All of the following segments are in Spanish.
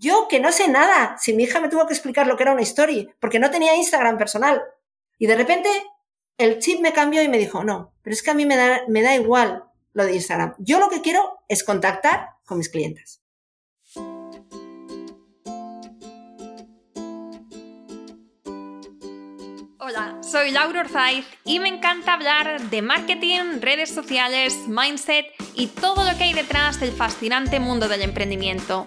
Yo que no sé nada, si mi hija me tuvo que explicar lo que era una story, porque no tenía Instagram personal. Y de repente el chip me cambió y me dijo, no, pero es que a mí me da, me da igual lo de Instagram. Yo lo que quiero es contactar con mis clientes. Hola, soy Laura Orzaiz y me encanta hablar de marketing, redes sociales, mindset y todo lo que hay detrás del fascinante mundo del emprendimiento.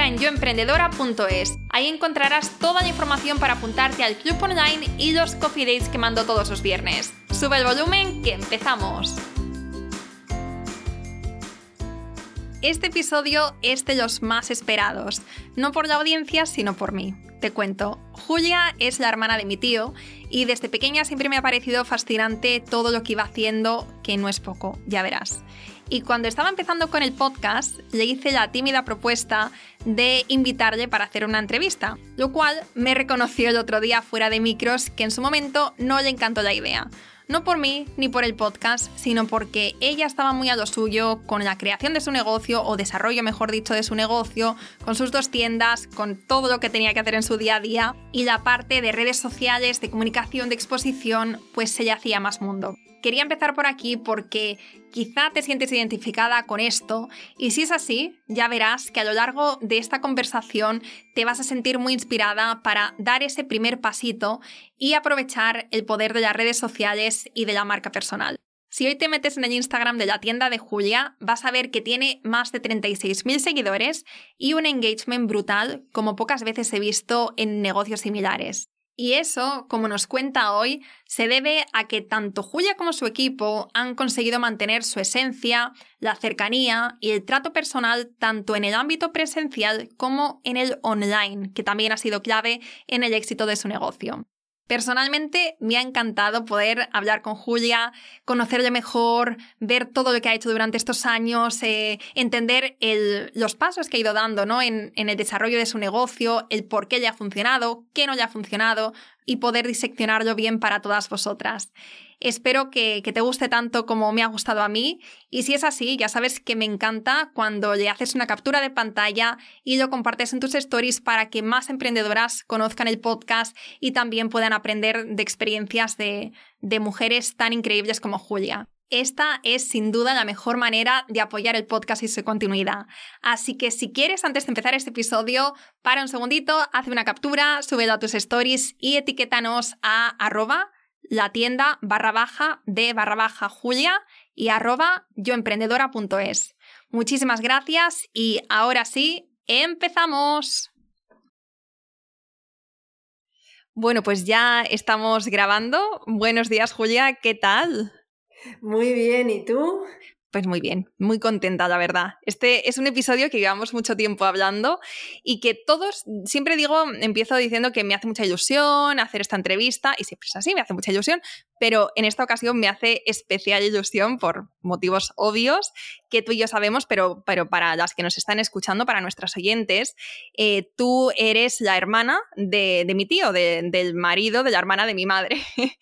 en yoemprendedora.es. Ahí encontrarás toda la información para apuntarte al club online y los coffee dates que mando todos los viernes. Sube el volumen que empezamos. Este episodio es de los más esperados, no por la audiencia, sino por mí. Te cuento, Julia es la hermana de mi tío y desde pequeña siempre me ha parecido fascinante todo lo que iba haciendo, que no es poco, ya verás. Y cuando estaba empezando con el podcast, le hice la tímida propuesta de invitarle para hacer una entrevista, lo cual me reconoció el otro día fuera de micros que en su momento no le encantó la idea. No por mí ni por el podcast, sino porque ella estaba muy a lo suyo con la creación de su negocio o desarrollo, mejor dicho, de su negocio, con sus dos tiendas, con todo lo que tenía que hacer en su día a día y la parte de redes sociales, de comunicación, de exposición, pues se le hacía más mundo. Quería empezar por aquí porque quizá te sientes identificada con esto y si es así, ya verás que a lo largo de esta conversación te vas a sentir muy inspirada para dar ese primer pasito y aprovechar el poder de las redes sociales y de la marca personal. Si hoy te metes en el Instagram de la tienda de Julia, vas a ver que tiene más de 36.000 seguidores y un engagement brutal como pocas veces he visto en negocios similares. Y eso, como nos cuenta hoy, se debe a que tanto Julia como su equipo han conseguido mantener su esencia, la cercanía y el trato personal tanto en el ámbito presencial como en el online, que también ha sido clave en el éxito de su negocio. Personalmente me ha encantado poder hablar con Julia, conocerle mejor, ver todo lo que ha hecho durante estos años, eh, entender los pasos que ha ido dando ¿no? en, el desarrollo de su negocio, el por qué le ha funcionado, qué no le ha funcionado y poder diseccionarlo bien para todas vosotras. Espero que, te guste tanto como me ha gustado a mí y si es así, ya sabes que me encanta cuando le haces una captura de pantalla y lo compartes en tus stories para que más emprendedoras conozcan el podcast y también puedan aprender de experiencias de, de mujeres tan increíbles como Julia. Esta es sin duda la mejor manera de apoyar el podcast y su continuidad. Así que si quieres, antes de empezar este episodio, para un segundito, haz una captura, súbelo a tus stories y etiquétanos a arroba la tienda barra baja de barra baja Julia y arroba yoemprendedora.es. Muchísimas gracias y ahora sí, empezamos. Bueno, pues ya estamos grabando. Buenos días, Julia, ¿qué tal? Muy bien, ¿y tú? Pues muy bien, muy contenta, la verdad. Este es un episodio que llevamos mucho tiempo hablando y que todos, siempre digo, empiezo diciendo que me hace mucha ilusión hacer esta entrevista y siempre es así, me hace mucha ilusión, pero en esta ocasión me hace especial ilusión por motivos obvios que tú y yo sabemos, pero, pero para las que nos están escuchando, para nuestras oyentes, eh, tú eres la hermana de, mi tío, del marido de la hermana de mi madre.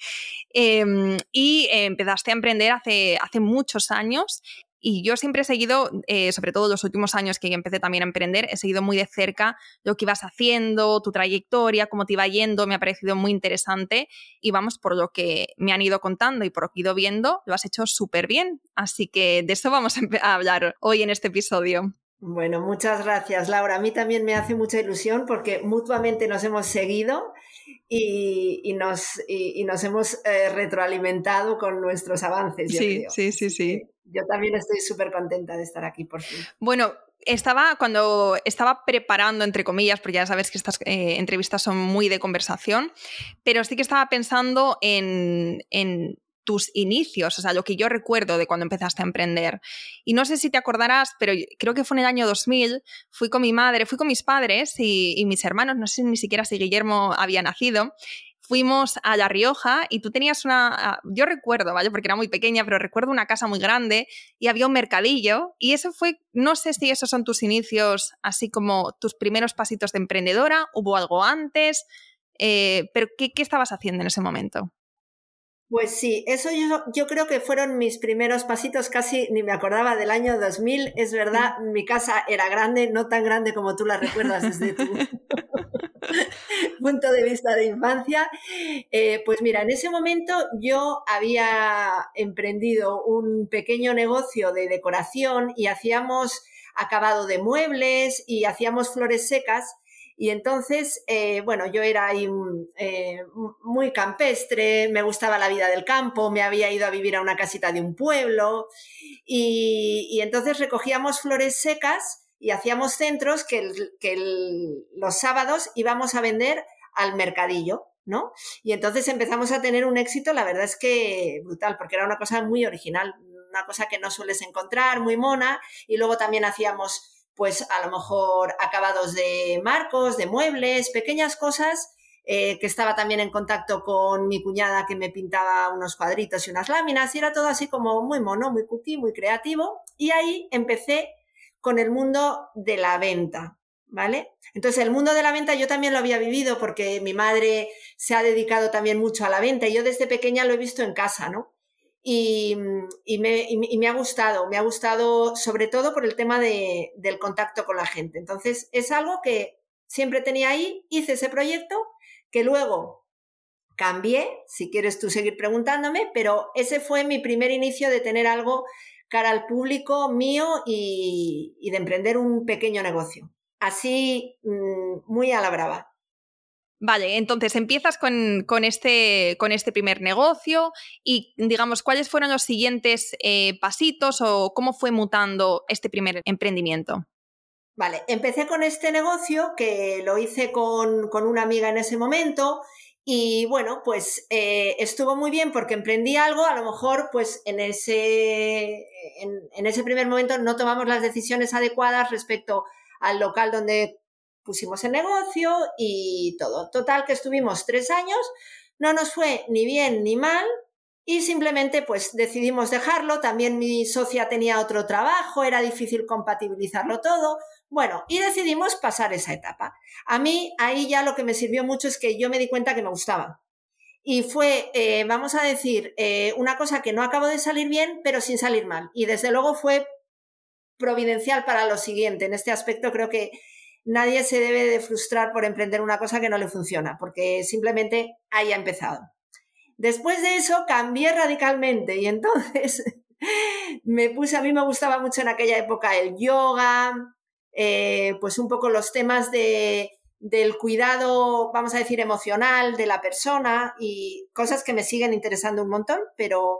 Em, y empezaste a emprender hace, hace muchos años y yo siempre he seguido, eh, sobre todo los últimos años que empecé también a emprender, he seguido muy de cerca lo que ibas haciendo, tu trayectoria, cómo te iba yendo, me ha parecido muy interesante y vamos, por lo que me han ido contando y por lo que he ido viendo, lo has hecho súper bien. Así que de eso vamos a hablar hoy en este episodio. Bueno, muchas gracias, Laura. A mí también me hace mucha ilusión porque mutuamente nos hemos seguido y, nos, nos hemos eh, retroalimentado con nuestros avances. sí, sí, sí, sí yo también estoy súper contenta de estar aquí por fin. Bueno, estaba cuando estaba preparando, entre comillas, porque ya sabes que estas eh, entrevistas son muy de conversación, pero sí que estaba pensando en, tus inicios, o sea, lo que yo recuerdo de cuando empezaste a emprender. Y no sé si te acordarás, pero creo que fue en el año 2000, fui con mi madre, fui con mis padres y, mis hermanos, no sé ni siquiera si Guillermo había nacido, fuimos a La Rioja y tú tenías una, yo recuerdo, ¿vale? Porque era muy pequeña, pero recuerdo una casa muy grande y había un mercadillo y eso fue, no sé si esos son tus inicios, así como tus primeros pasitos de emprendedora, hubo algo antes, eh, pero ¿qué, ¿qué estabas haciendo en ese momento? Pues sí, eso yo, yo, creo que fueron mis primeros pasitos, casi ni me acordaba del año 2000. Es verdad, mi casa era grande, no tan grande como tú la recuerdas desde tu punto de vista de infancia. Eh, pues mira, en ese momento yo había emprendido un pequeño negocio de decoración y hacíamos acabado de muebles y hacíamos flores secas y entonces, eh, bueno, yo era ahí eh, muy campestre, me gustaba la vida del campo, me había ido a vivir a una casita de un pueblo y, entonces recogíamos flores secas y hacíamos centros que, los sábados íbamos a vender al mercadillo. ¿no? Y entonces empezamos a tener un éxito, la verdad es que brutal, porque era una cosa muy original, una cosa que no sueles encontrar, muy mona, y luego también hacíamos pues a lo mejor acabados de marcos, de muebles, pequeñas cosas, eh, que estaba también en contacto con mi cuñada que me pintaba unos cuadritos y unas láminas, y era todo así como muy mono, muy cookie, muy creativo, y ahí empecé con el mundo de la venta, ¿vale? Entonces, el mundo de la venta yo también lo había vivido porque mi madre se ha dedicado también mucho a la venta y yo desde pequeña lo he visto en casa, ¿no? Y, me, ha gustado, me ha gustado sobre todo por el tema del contacto con la gente. Entonces, es algo que siempre tenía ahí, hice ese proyecto, que luego cambié, si quieres tú seguir preguntándome, pero ese fue mi primer inicio de tener algo cara al público mío y, y de emprender un pequeño negocio. Así, mm, muy a la brava. Vale, entonces empiezas con, este, con este primer negocio y digamos, ¿cuáles fueron los siguientes eh, pasitos o cómo fue mutando este primer emprendimiento? Vale, empecé con este negocio que lo hice con, una amiga en ese momento y bueno, pues eh, estuvo muy bien porque emprendí algo, a lo mejor pues en ese, en ese primer momento no tomamos las decisiones adecuadas respecto al local donde pusimos el negocio y todo. Total que estuvimos tres años, no nos fue ni bien ni mal y simplemente pues decidimos dejarlo. También mi socia tenía otro trabajo, era difícil compatibilizarlo todo. Bueno, y decidimos pasar esa etapa. A mí ahí ya lo que me sirvió mucho es que yo me di cuenta que me gustaba. Y fue, eh, vamos a decir, eh, una cosa que no acabó de salir bien, pero sin salir mal. Y desde luego fue providencial para lo siguiente. En este aspecto creo que nadie se debe de frustrar por emprender una cosa que no le funciona, porque simplemente haya empezado. Después de eso cambié radicalmente y entonces me puse, a mí me gustaba mucho en aquella época el yoga, eh, pues un poco los temas de, del cuidado, vamos a decir, emocional de la persona y cosas que me siguen interesando un montón, pero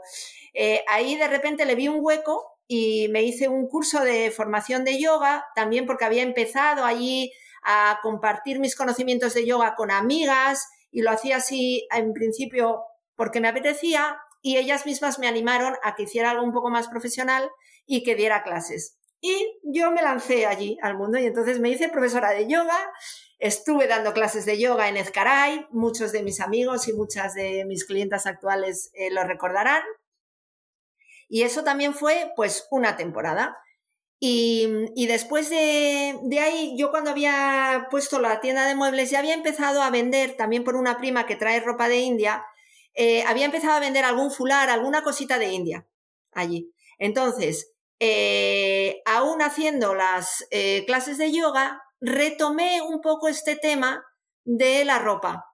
eh, ahí de repente le vi un hueco y me hice un curso de formación de yoga, también porque había empezado allí a compartir mis conocimientos de yoga con amigas y lo hacía así en principio porque me apetecía y ellas mismas me animaron a que hiciera algo un poco más profesional y que diera clases. Y yo me lancé allí al mundo y entonces me hice profesora de yoga, estuve dando clases de yoga en Ezcaray, muchos de mis amigos y muchas de mis clientas actuales eh, lo recordarán. Y eso también fue pues una temporada. Y, después de, ahí, yo cuando había puesto la tienda de muebles ya había empezado a vender, también por una prima que trae ropa de India, eh, había empezado a vender algún fular, alguna cosita de India allí. Entonces, eh, aún haciendo las eh, clases de yoga, retomé un poco este tema de la ropa.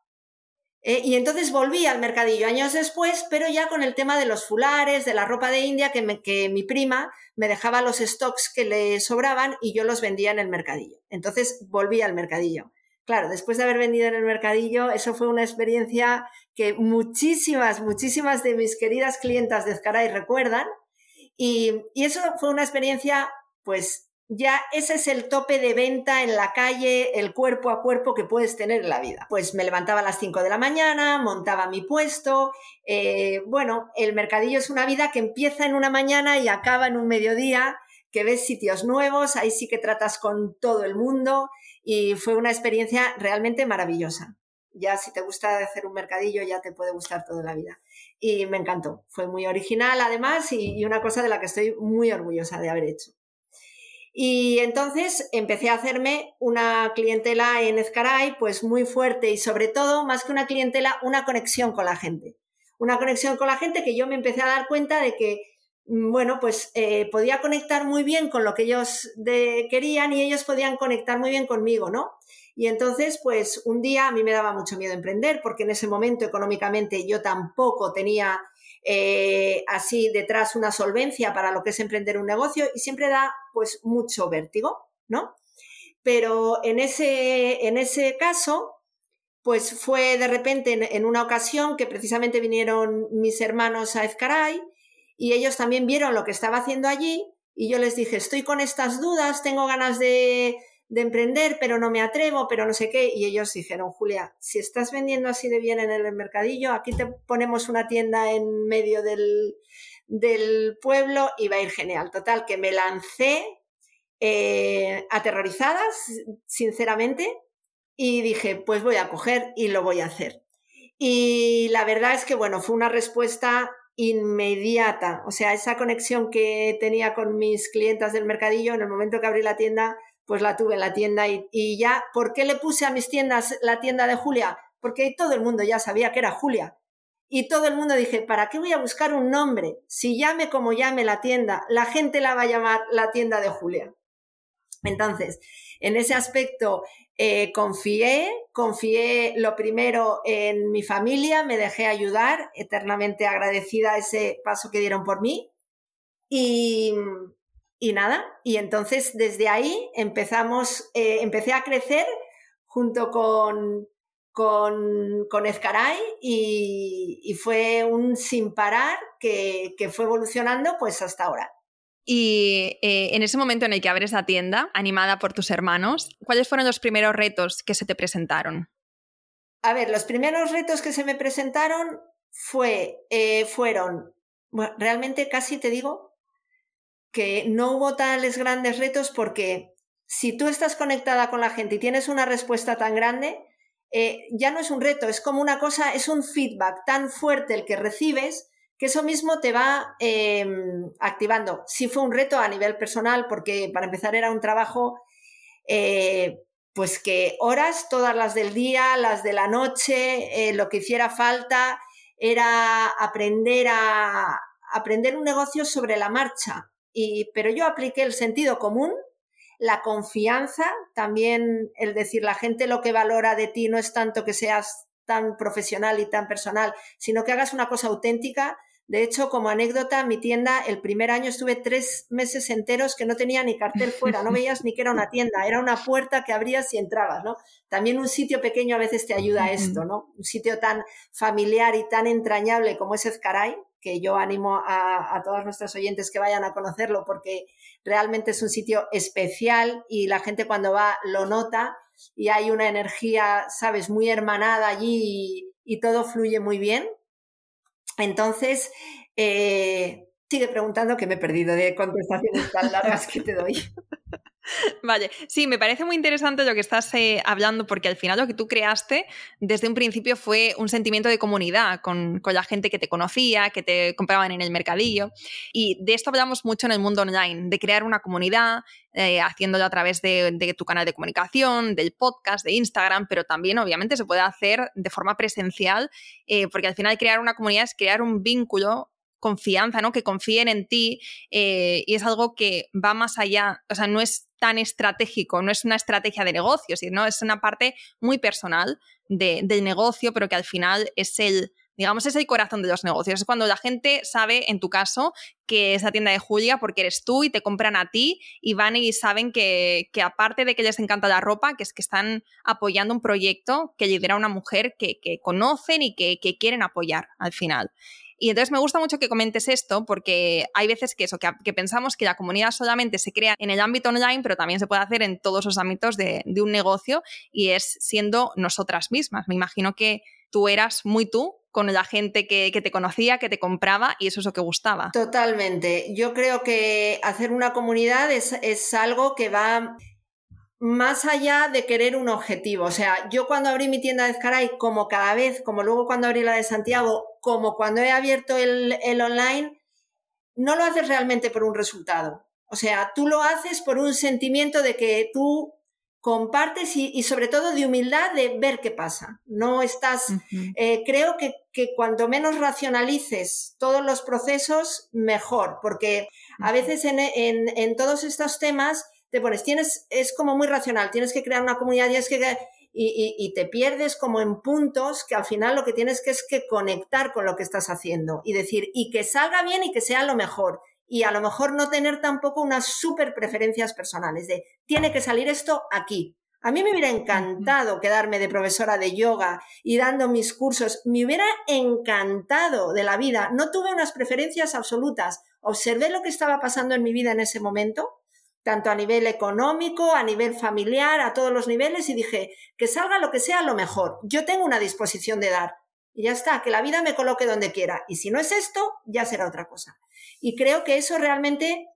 Eh, y entonces volví al mercadillo años después, pero ya con el tema de los fulares, de la ropa de India, que, que mi prima me dejaba los stocks que le sobraban y yo los vendía en el mercadillo. Entonces volví al mercadillo. Claro, después de haber vendido en el mercadillo, eso fue una experiencia que muchísimas, muchísimas de mis queridas clientas de Zcaray recuerdan. Y, y eso fue una experiencia, pues, ya ese es el tope de venta en la calle, el cuerpo a cuerpo que puedes tener en la vida. Pues me levantaba a las 5 de la mañana, montaba mi puesto. Eh, bueno, el mercadillo es una vida que empieza en una mañana y acaba en un mediodía, que ves sitios nuevos, ahí sí que tratas con todo el mundo y fue una experiencia realmente maravillosa. Ya si te gusta hacer un mercadillo ya te puede gustar toda la vida. Y me encantó, fue muy original además y una cosa de la que estoy muy orgullosa de haber hecho. Y entonces empecé a hacerme una clientela en Ezcaray, pues muy fuerte y sobre todo, más que una clientela, una conexión con la gente. Una conexión con la gente que yo me empecé a dar cuenta de que, mm, bueno, pues eh, podía conectar muy bien con lo que ellos querían y ellos podían conectar muy bien conmigo, ¿no? Y entonces, pues un día a mí me daba mucho miedo emprender porque en ese momento económicamente yo tampoco tenía eh, así detrás una solvencia para lo que es emprender un negocio y siempre da pues mucho vértigo, ¿no? Pero en ese, en ese caso, pues fue de repente en, una ocasión que precisamente vinieron mis hermanos a Ezcaray y ellos también vieron lo que estaba haciendo allí y yo les dije, estoy con estas dudas, tengo ganas de, de emprender, pero no me atrevo, pero no sé qué. Y ellos dijeron, Julia, si estás vendiendo así de bien en el mercadillo, aquí te ponemos una tienda en medio del, del pueblo y va a ir genial. Total, que me lancé eh, aterrorizada, sinceramente, y dije, pues voy a coger y lo voy a hacer. Y la verdad es que, bueno, fue una respuesta inmediata. O sea, esa conexión que tenía con mis clientas del mercadillo, en el momento que abrí la tienda, pues la tuve en la tienda y, ya, ¿por qué le puse a mis tiendas la tienda de Julia? Porque todo el mundo ya sabía que era Julia. Y todo el mundo dije, ¿para qué voy a buscar un nombre? Si llame como llame la tienda, la gente la va a llamar la tienda de Julia. Entonces, en ese aspecto eh, confié, confié lo primero en mi familia, me dejé ayudar, eternamente agradecida a ese paso que dieron por mí. Y, y nada, y entonces desde ahí empezamos, eh, empecé a crecer junto con, con, con Ezcaray y, fue un sin parar que, fue evolucionando pues hasta ahora. Y eh, en ese momento en el que abres la tienda, animada por tus hermanos, ¿cuáles fueron los primeros retos que se te presentaron? A ver, los primeros retos que se me presentaron fue, eh, fueron, realmente casi te digo, que no hubo tales grandes retos porque si tú estás conectada con la gente y tienes una respuesta tan grande, eh, ya no es un reto, es como una cosa, es un feedback tan fuerte el que recibes que eso mismo te va em, activando. Sí fue un reto a nivel personal porque para empezar era un trabajo eh, pues que horas, todas las del día, las de la noche, eh, lo que hiciera falta era aprender a aprender un negocio sobre la marcha pero yo apliqué el sentido común, la confianza, también el decir la gente lo que valora de ti no es tanto que seas tan profesional y tan personal, sino que hagas una cosa auténtica. De hecho, como anécdota, mi tienda, el primer año estuve tres meses enteros que no tenía ni cartel fuera, no veías ni que era una tienda, era una puerta que abrías y entrabas, ¿no? También un sitio pequeño a veces te ayuda a esto, ¿no? Un sitio tan familiar y tan entrañable como es Ezcaray, que yo animo a, todos nuestros oyentes que vayan a conocerlo porque realmente es un sitio especial y la gente cuando va lo nota y hay una energía, sabes, muy hermanada allí y, todo fluye muy bien. Entonces, eh, sigue preguntando que me he perdido de contestaciones tan largas que te doy. Vale, sí, me parece muy interesante lo que estás eh, hablando porque al final lo que tú creaste desde un principio fue un sentimiento de comunidad con, la gente que te conocía, que te compraban en el mercadillo. Y de esto hablamos mucho en el mundo online, de crear una comunidad, eh, haciéndolo a través de, tu canal de comunicación, del podcast, de Instagram, pero también obviamente se puede hacer de forma presencial eh, porque al final crear una comunidad es crear un vínculo confianza, ¿no? Que confíen en ti y es algo que va más allá, o sea, no es tan estratégico, no es una estrategia de negocio, sino es una parte muy personal del negocio, pero que al final es el, digamos, es el corazón de los negocios. Es cuando la gente sabe, en tu caso, que es la tienda de Julia porque eres tú y te compran a ti y van y saben que, aparte de que les encanta la ropa, que es que están apoyando un proyecto que lidera una mujer que, conocen y que, quieren apoyar al final. Y entonces me gusta mucho que comentes esto porque hay veces que eso, que, pensamos que la comunidad solamente se crea en el ámbito online, pero también se puede hacer en todos los ámbitos de, un negocio y es siendo nosotras mismas. Me imagino que tú eras muy tú con la gente que, te conocía, que te compraba y eso es lo que gustaba. Totalmente. Yo creo que hacer una comunidad es, es algo que va más allá de querer un objetivo. O sea, yo cuando abrí mi tienda de Ezcaray, como cada vez, como luego cuando abrí la de Santiago, como cuando he abierto el, el online, no lo haces realmente por un resultado. O sea, tú lo haces por un sentimiento de que tú compartes y, sobre todo de humildad de ver qué pasa. No estás, eh, creo que, que, cuanto menos racionalices todos los procesos, mejor, porque a veces en, en, en todos estos temas te pones, tienes, es como muy racional, tienes que crear una comunidad, tienes que, y, y, te pierdes como en puntos que al final lo que tienes que es que conectar con lo que estás haciendo y decir, y que salga bien y que sea lo mejor. Y a lo mejor no tener tampoco unas super preferencias personales de, tiene que salir esto aquí. A mí me hubiera encantado quedarme de profesora de yoga y dando mis cursos. Me hubiera encantado de la vida. No tuve unas preferencias absolutas. Observé lo que estaba pasando en mi vida en ese momento tanto a nivel económico, a nivel familiar, a todos los niveles, y dije, que salga lo que sea lo mejor. Yo tengo una disposición de dar. Y ya está, que la vida me coloque donde quiera. Y si no es esto, ya será otra cosa. Y creo que eso realmente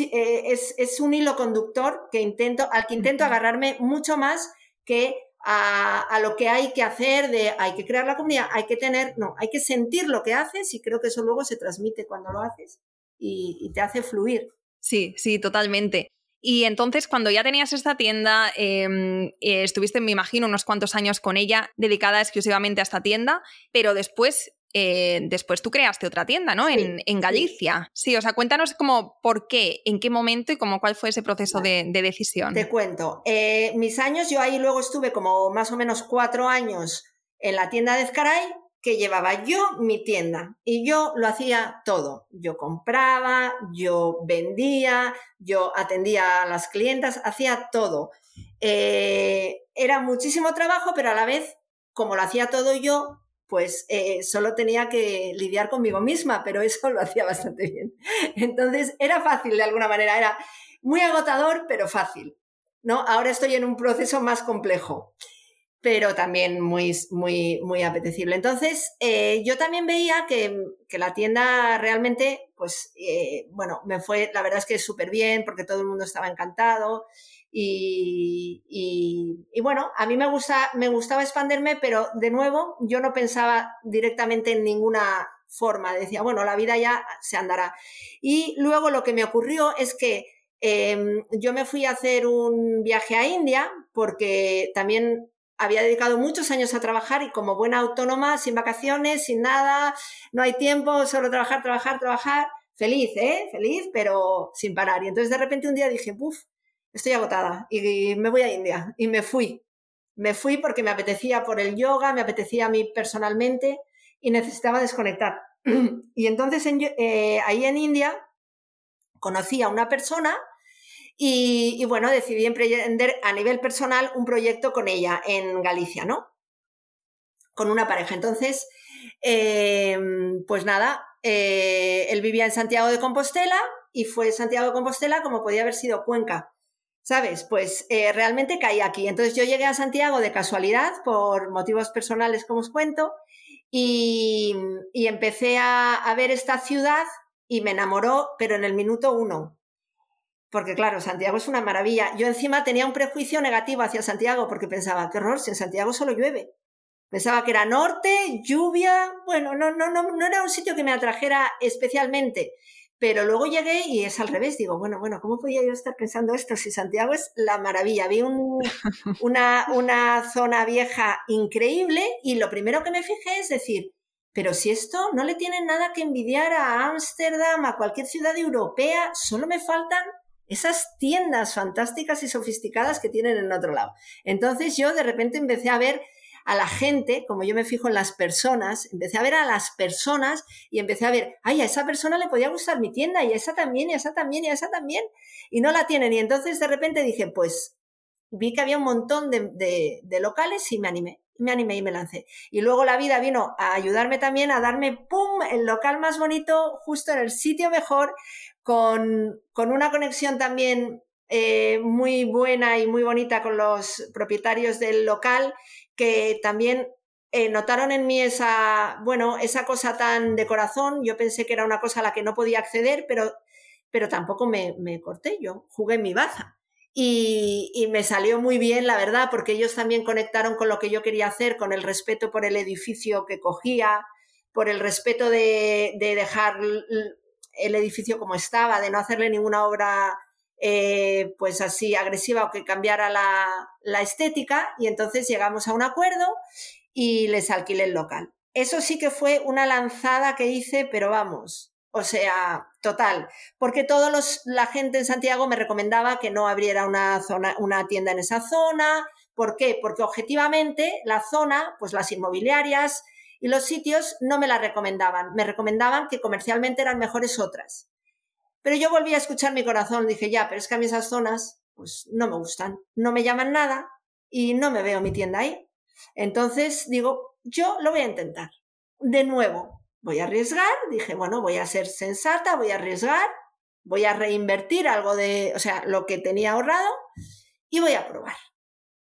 eh, es, un hilo conductor que intento, al que intento agarrarme mucho más que a, lo que hay que hacer, de hay que crear la comunidad, hay que tener, no, hay que sentir lo que haces y creo que eso luego se transmite cuando lo haces y te hace fluir. Sí, sí, totalmente. Y entonces, cuando ya tenías esta tienda, em, eh, estuviste, me imagino, unos cuantos años con ella, dedicada exclusivamente a esta tienda, pero después, eh, después tú creaste otra tienda, ¿no? En, Galicia. Sí. o sea, cuéntanos como por qué, en qué momento y como cuál fue ese proceso de, decisión. Te cuento. Eh, mis años, yo ahí luego estuve como más o menos cuatro años en la tienda de Ezcaray, que llevaba yo mi tienda y yo lo hacía todo. Yo compraba, yo vendía, yo atendía a las clientas, hacía todo. Eh, era muchísimo trabajo, pero a la vez, como lo hacía todo yo, pues eh, solo tenía que lidiar conmigo misma, pero eso lo hacía bastante bien. Entonces era fácil de alguna manera, era muy agotador, pero fácil. ¿no? Ahora estoy en un proceso más complejo pero también muy, muy, muy apetecible. Entonces, eh, yo también veía que, la tienda realmente, pues, eh, bueno, me fue, la verdad es que súper bien, porque todo el mundo estaba encantado. Y, y, bueno, a mí me, gusta, me gustaba expandirme, pero de nuevo, yo no pensaba directamente en ninguna forma. Decía, bueno, la vida ya se andará. Y luego lo que me ocurrió es que em, yo me fui a hacer un viaje a India, porque también había dedicado muchos años a trabajar y como buena autónoma, sin vacaciones, sin nada, no hay tiempo, solo trabajar, trabajar, trabajar, feliz, ¿eh? Feliz, pero sin parar. Y entonces de repente un día dije, ¡puf! Estoy agotada y me voy a India. Y me fui. Me fui porque me apetecía por el yoga, me apetecía a mí personalmente y necesitaba desconectar. y entonces eh, ahí en India conocí a una persona y, bueno, decidí emprender a nivel personal un proyecto con ella en Galicia, ¿no? Con una pareja. Entonces, em, pues nada, eh, él vivía en Santiago de Compostela y fue Santiago de Compostela como podía haber sido Cuenca. ¿Sabes? Pues eh, realmente caí aquí. Entonces yo llegué a Santiago de casualidad por motivos personales, como os cuento, y, empecé a ver esta ciudad y me enamoró, pero en el minuto uno porque claro, Santiago es una maravilla. Yo encima tenía un prejuicio negativo hacia Santiago porque pensaba, qué horror, si en Santiago solo llueve. Pensaba que era norte, lluvia, bueno, no, no, no, no era un sitio que me atrajera especialmente. Pero luego llegué y es al revés. Digo, bueno, bueno, ¿cómo podía yo estar pensando esto si Santiago es la maravilla? Vi una, una zona vieja increíble y lo primero que me fijé es decir, pero si esto no le tiene nada que envidiar a Ámsterdam, a cualquier ciudad europea, solo me faltan esas tiendas fantásticas y sofisticadas que tienen en otro lado. Entonces yo de repente empecé a ver a la gente, como yo me fijo en las personas, empecé a ver a las personas y empecé a ver, ay, a esa persona le podía gustar mi tienda y a esa también, y a esa también, y a esa también, y no la tienen. Y entonces de repente dije, pues vi que había un montón de, locales y me animé. me animé y me lancé. Y luego la vida vino a ayudarme también a darme, ¡pum!, el local más bonito, justo en el sitio mejor, con, con una conexión también eh, muy buena y muy bonita con los propietarios del local, que también eh, notaron en mí esa, bueno, esa cosa tan de corazón. Yo pensé que era una cosa a la que no podía acceder, pero, pero tampoco me, me corté. Yo jugué mi baza. Y, me salió muy bien, la verdad, porque ellos también conectaron con lo que yo quería hacer, con el respeto por el edificio que cogía, por el respeto de, dejar el edificio como estaba, de no hacerle ninguna obra eh, pues así agresiva o que cambiara la, la, estética. Y entonces llegamos a un acuerdo y les alquilé el local. Eso sí que fue una lanzada que hice, pero vamos, o sea, total, porque toda la gente en Santiago me recomendaba que no abriera una, zona, una tienda en esa zona. ¿Por qué? Porque objetivamente la zona, pues las inmobiliarias y los sitios no me la recomendaban. Me recomendaban que comercialmente eran mejores otras. Pero yo volví a escuchar mi corazón, dije, ya, pero es que a mí esas zonas, pues no me gustan, no me llaman nada y no me veo mi tienda ahí. Entonces digo, yo lo voy a intentar. De nuevo, voy a arriesgar, dije, bueno, voy a ser sensata, voy a arriesgar, voy a reinvertir algo de, o sea, lo que tenía ahorrado y voy a probar.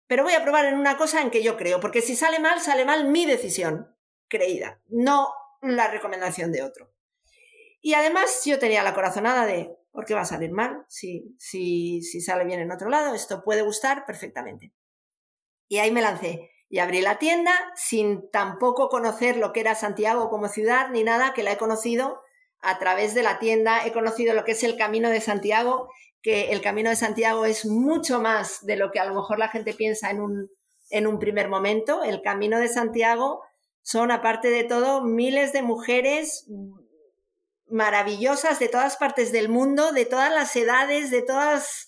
Pero voy a probar en una cosa en que yo creo, porque si sale mal, sale mal mi decisión creída, no la recomendación de otro. Y además yo tenía la corazonada de, ¿por qué va a salir mal? Si, si, si sale bien en otro lado, esto puede gustar perfectamente. Y ahí me lancé y abrí la tienda sin tampoco conocer lo que era Santiago como ciudad ni nada, que la he conocido a través de la tienda, he conocido lo que es el Camino de Santiago, que el Camino de Santiago es mucho más de lo que a lo mejor la gente piensa en un, en un primer momento. El Camino de Santiago son, aparte de todo, miles de mujeres maravillosas de todas partes del mundo, de todas las edades, de todas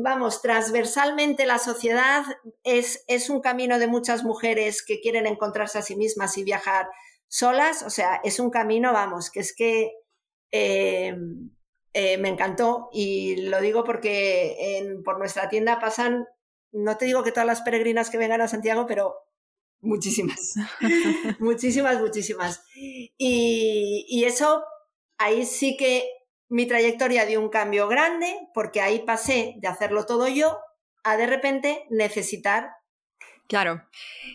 vamos, transversalmente la sociedad. Es, es un camino de muchas mujeres que quieren encontrarse a sí mismas y viajar solas, o sea, es un camino, vamos, que es que eh, eh, me encantó. Y lo digo porque en, por nuestra tienda pasan, no te digo que todas las peregrinas que vengan a Santiago, pero muchísimas, muchísimas, muchísimas. Y, y eso, ahí sí que mi trayectoria dio un cambio grande porque ahí pasé de hacerlo todo yo a de repente necesitar. Claro.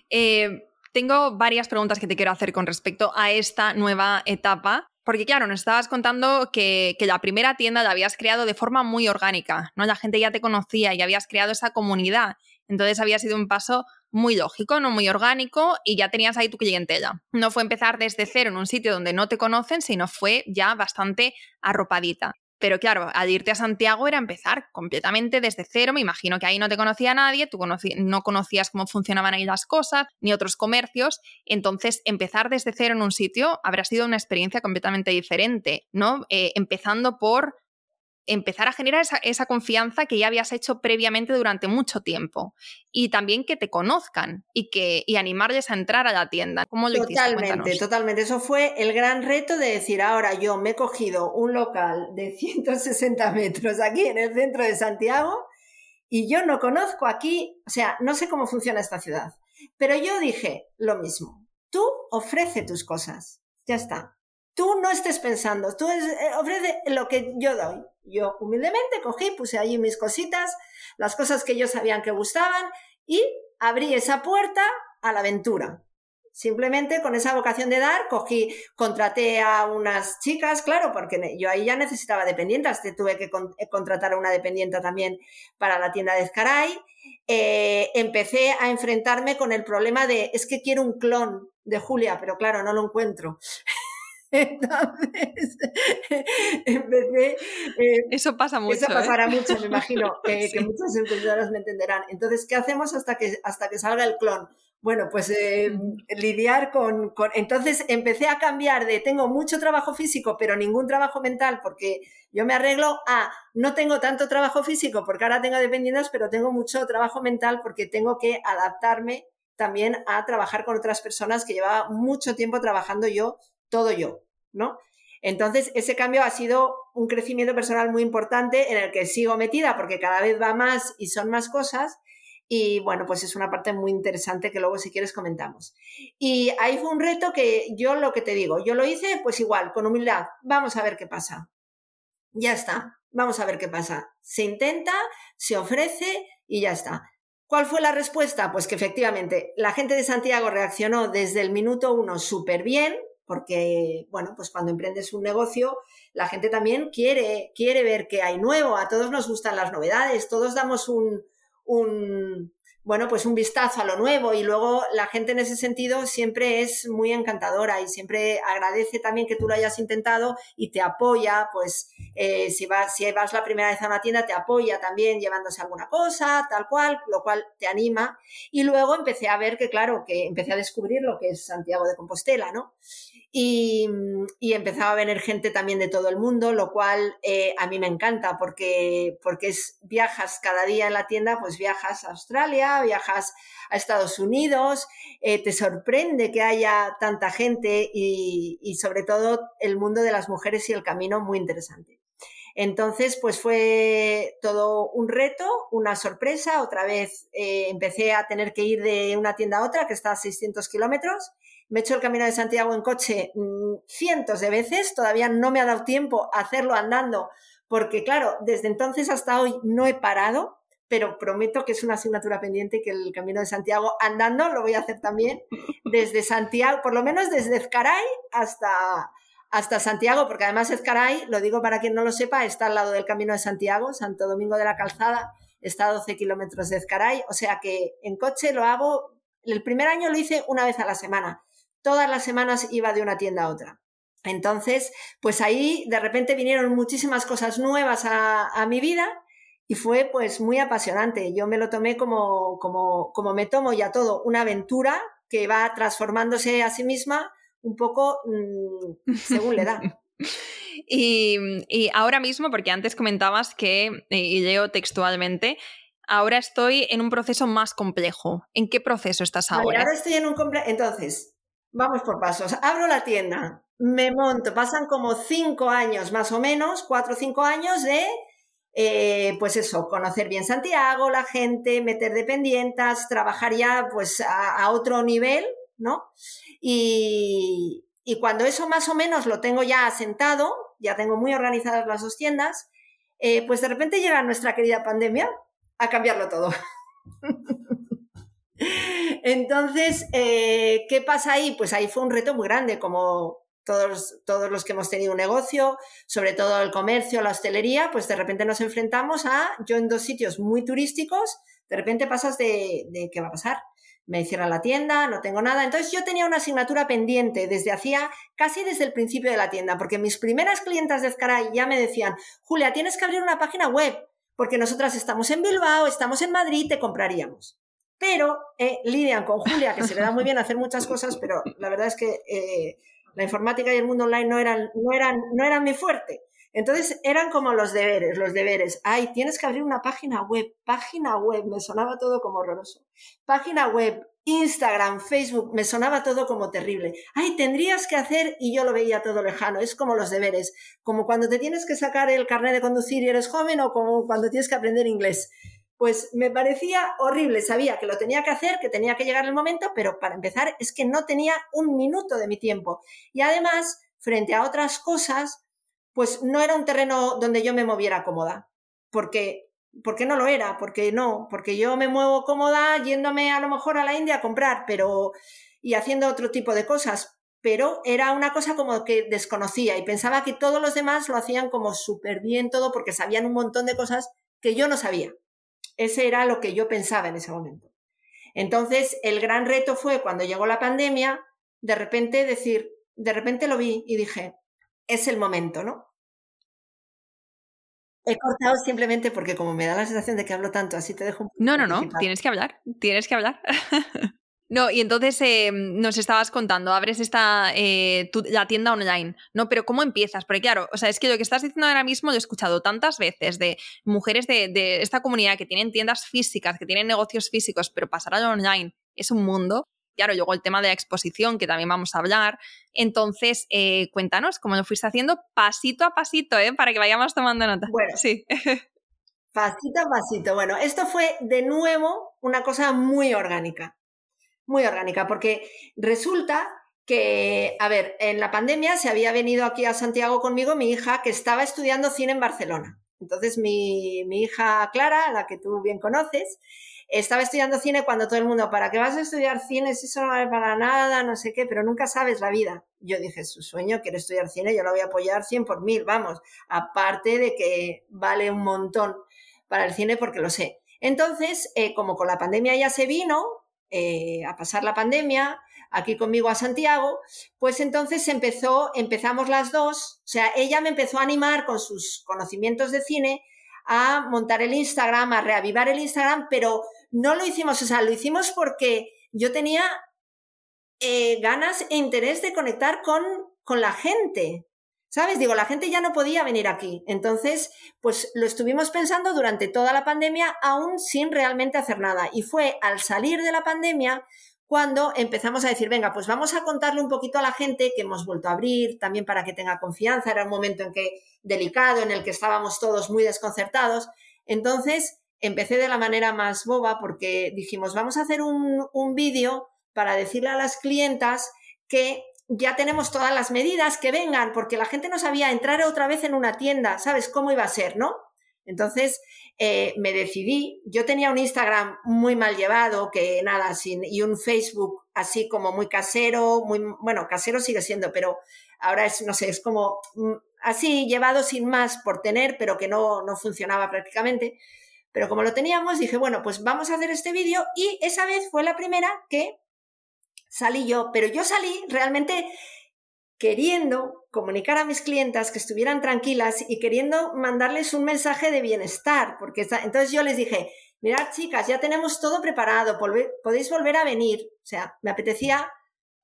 Eh, tengo varias preguntas que te quiero hacer con respecto a esta nueva etapa. Porque claro, nos estabas contando que, que, la primera tienda la habías creado de forma muy orgánica, ¿no? La gente ya te conocía y habías creado esa comunidad. Entonces había sido un paso muy lógico, no muy orgánico y ya tenías ahí tu clientela. No fue empezar desde cero en un sitio donde no te conocen, sino fue ya bastante arropadita. Pero claro, al irte a Santiago era empezar completamente desde cero. Me imagino que ahí no te conocía nadie, tú no conocías cómo funcionaban ahí las cosas, ni otros comercios. Entonces, empezar desde cero en un sitio habrá sido una experiencia completamente diferente, ¿no? Eh, empezando por empezar a generar esa, confianza que ya habías hecho previamente durante mucho tiempo y también que te conozcan y que y animarles a entrar a la tienda. ¿Cómo lo totalmente, totalmente. Eso fue el gran reto de decir, ahora yo me he cogido un local de 160 metros aquí en el centro de Santiago y yo no conozco aquí, o sea, no sé cómo funciona esta ciudad, pero yo dije lo mismo. Tú ofrece tus cosas, ya está. Tú no estés pensando, tú eh, ofrece lo que yo doy. Yo humildemente cogí, puse allí mis cositas, las cosas que yo sabían que gustaban y abrí esa puerta a la aventura. Simplemente con esa vocación de dar, cogí, contraté a unas chicas, claro, porque yo ahí ya necesitaba dependientes, tuve que eh, contratar a una dependiente también para la tienda de Escaray. Eh, empecé a enfrentarme con el problema de, es que quiero un clon de Julia, pero claro, no lo encuentro. Entonces, empecé... Eh, eso pasa mucho. Eso pasará ¿eh? mucho, me imagino, que muchas emprendedoras me entenderán. Entonces, ¿qué hacemos hasta que, hasta que salga el clon? Bueno, pues eh, lidiar con, con, Entonces empecé a cambiar de tengo mucho trabajo físico, pero ningún trabajo mental, porque yo me arreglo a no tengo tanto trabajo físico, porque ahora tengo dependientes, pero tengo mucho trabajo mental porque tengo que adaptarme también a trabajar con otras personas que llevaba mucho tiempo trabajando yo todo yo, ¿no? Entonces, ese cambio ha sido un crecimiento personal muy importante en el que sigo metida porque cada vez va más y son más cosas. Y bueno, pues es una parte muy interesante que luego si quieres comentamos. Y ahí fue un reto que yo lo que te digo, yo lo hice pues igual, con humildad, vamos a ver qué pasa. Ya está, vamos a ver qué pasa. Se intenta, se ofrece y ya está. ¿Cuál fue la respuesta? Pues que efectivamente la gente de Santiago reaccionó desde el minuto uno súper bien, porque, bueno, pues cuando emprendes un negocio, la gente también quiere, quiere ver qué hay nuevo, a todos nos gustan las novedades, todos damos un, bueno, pues un vistazo a lo nuevo y luego la gente en ese sentido siempre es muy encantadora y siempre agradece también que tú lo hayas intentado y te apoya, pues eh, si, vas, si vas la primera vez a una tienda te apoya también llevándose alguna cosa, tal cual, lo cual te anima. Y luego empecé a ver que, claro, que empecé a descubrir lo que es Santiago de Compostela, ¿no? Y, empezaba a venir gente también de todo el mundo, lo cual eh, a mí me encanta porque, porque es, viajas cada día en la tienda, pues viajas a Australia, viajas a Estados Unidos, eh, te sorprende que haya tanta gente y, y, sobre todo el mundo de las mujeres y el camino muy interesante. Entonces, pues fue todo un reto, una sorpresa. Otra vez eh, empecé a tener que ir de una tienda a otra que está a 600 kilómetros me he hecho el camino de Santiago en coche mm, cientos de veces, todavía no me ha dado tiempo a hacerlo andando, porque claro, desde entonces hasta hoy no he parado, pero prometo que es una asignatura pendiente que el camino de Santiago andando lo voy a hacer también desde Santiago, por lo menos desde Ezcaray hasta, hasta Santiago, porque además Ezcaray, lo digo para quien no lo sepa, está al lado del camino de Santiago, Santo Domingo de la Calzada, está a 12 kilómetros de Ezcaray, o sea que en coche lo hago, el primer año lo hice una vez a la semana, todas las semanas iba de una tienda a otra. Entonces, pues ahí de repente vinieron muchísimas cosas nuevas a, mi vida y fue pues muy apasionante. Yo me lo tomé como, como, como me tomo ya todo, una aventura que va transformándose a sí misma un poco mm, según le da. y, y, ahora mismo, porque antes comentabas que, y leo textualmente, ahora estoy en un proceso más complejo. ¿En qué proceso estás ahora? ahora estoy en un complejo. Entonces, Vamos por pasos. Abro la tienda, me monto, pasan como cinco años más o menos, cuatro o cinco años de, eh, pues eso, conocer bien Santiago, la gente, meter dependientes, trabajar ya pues a, otro nivel, ¿no? Y, cuando eso más o menos lo tengo ya asentado, ya tengo muy organizadas las dos tiendas, eh, pues de repente llega nuestra querida pandemia a cambiarlo todo. Entonces, eh, ¿qué pasa ahí? Pues ahí fue un reto muy grande, como todos, todos los que hemos tenido un negocio, sobre todo el comercio, la hostelería, pues de repente nos enfrentamos a, yo en dos sitios muy turísticos, de repente pasas de, de ¿qué va a pasar? me cierran la tienda, no tengo nada. Entonces yo tenía una asignatura pendiente desde hacía, casi desde el principio de la tienda, porque mis primeras clientas de Ezcaray ya me decían, Julia, tienes que abrir una página web, porque nosotras estamos en Bilbao, estamos en Madrid, te compraríamos pero eh, lidian con Julia, que se le da muy bien hacer muchas cosas, pero la verdad es que eh, la informática y el mundo online no eran, no, eran, no eran mi fuerte. Entonces eran como los deberes, los deberes. Ay, tienes que abrir una página web, página web, me sonaba todo como horroroso. Página web, Instagram, Facebook, me sonaba todo como terrible. Ay, tendrías que hacer y yo lo veía todo lejano. Es como los deberes, como cuando te tienes que sacar el carnet de conducir y eres joven o como cuando tienes que aprender inglés pues me parecía horrible. Sabía que lo tenía que hacer, que tenía que llegar el momento, pero para empezar es que no tenía un minuto de mi tiempo. Y además, frente a otras cosas, pues no era un terreno donde yo me moviera cómoda. Porque, porque no lo era, porque no, porque yo me muevo cómoda yéndome a lo mejor a la India a comprar, pero y haciendo otro tipo de cosas, pero era una cosa como que desconocía y pensaba que todos los demás lo hacían como súper bien todo porque sabían un montón de cosas que yo no sabía. Ese era lo que yo pensaba en ese momento. Entonces, el gran reto fue cuando llegó la pandemia, de repente decir, de repente lo vi y dije, es el momento, ¿no? He cortado simplemente porque como me da la sensación de que hablo tanto, así te dejo un No, no, no, tienes que hablar, tienes que hablar. No, y entonces eh, nos estabas contando, abres esta eh, la tienda online, ¿no? Pero ¿cómo empiezas? Porque claro, o sea, es que lo que estás diciendo ahora mismo lo he escuchado tantas veces de mujeres de, de esta comunidad que tienen tiendas físicas, que tienen negocios físicos, pero pasar al online es un mundo. Claro, luego el tema de la exposición, que también vamos a hablar. Entonces, eh, cuéntanos cómo lo fuiste haciendo pasito a pasito, ¿eh? Para que vayamos tomando nota. Bueno, sí. Pasito a pasito. Bueno, esto fue de nuevo una cosa muy orgánica, muy orgánica, porque resulta que, a ver, en la pandemia se había venido aquí a Santiago conmigo mi hija que estaba estudiando cine en Barcelona. Entonces mi, mi hija Clara, la que tú bien conoces, estaba estudiando cine cuando todo el mundo, ¿para qué vas a estudiar cine si eso no vale para nada? No sé qué, pero nunca sabes la vida. Yo dije, su sueño quiere estudiar cine, yo lo voy a apoyar 100 por mil, vamos. Aparte de que vale un montón para el cine porque lo sé. Entonces, eh, como con la pandemia ya se vino, eh, a pasar la pandemia, aquí conmigo a Santiago, pues entonces empezó, empezamos las dos, o sea, ella me empezó a animar con sus conocimientos de cine a montar el Instagram, a reavivar el Instagram, pero no lo hicimos, o sea, lo hicimos porque yo tenía eh, ganas e interés de conectar con, con la gente. ¿Sabes? Digo, la gente ya no podía venir aquí. Entonces, pues lo estuvimos pensando durante toda la pandemia, aún sin realmente hacer nada. Y fue al salir de la pandemia cuando empezamos a decir, venga, pues vamos a contarle un poquito a la gente que hemos vuelto a abrir, también para que tenga confianza. Era un momento en que delicado, en el que estábamos todos muy desconcertados. Entonces, empecé de la manera más boba porque dijimos, vamos a hacer un, un vídeo para decirle a las clientas que ya tenemos todas las medidas, que vengan, porque la gente no sabía entrar otra vez en una tienda, ¿sabes cómo iba a ser, no? Entonces eh, me decidí, yo tenía un Instagram muy mal llevado, que nada, sin, y un Facebook así como muy casero, muy, bueno, casero sigue siendo, pero ahora es, no sé, es como mm, así llevado sin más por tener, pero que no, no funcionaba prácticamente. Pero como lo teníamos, dije, bueno, pues vamos a hacer este vídeo y esa vez fue la primera que salí yo, pero yo salí realmente queriendo comunicar a mis clientas que estuvieran tranquilas y queriendo mandarles un mensaje de bienestar, porque entonces yo les dije, mirad chicas, ya tenemos todo preparado, podéis volver a venir. O sea, me apetecía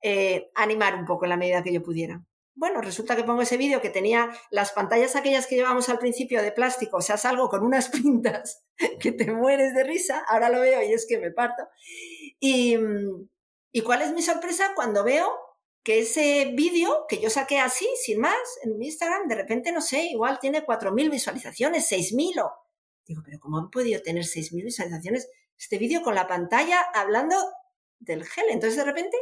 eh, animar un poco en la medida que yo pudiera. Bueno, resulta que pongo ese vídeo que tenía las pantallas aquellas que llevamos al principio de plástico, o sea, salgo con unas pintas que te mueres de risa, ahora lo veo y es que me parto. Y, ¿y cuál es mi sorpresa cuando veo que ese vídeo que yo saqué así, sin más, en mi Instagram, de repente, no sé, igual tiene 4.000 visualizaciones, 6.000 o... Digo, pero ¿cómo han podido tener 6.000 visualizaciones este vídeo con la pantalla hablando del gel? Entonces, de repente,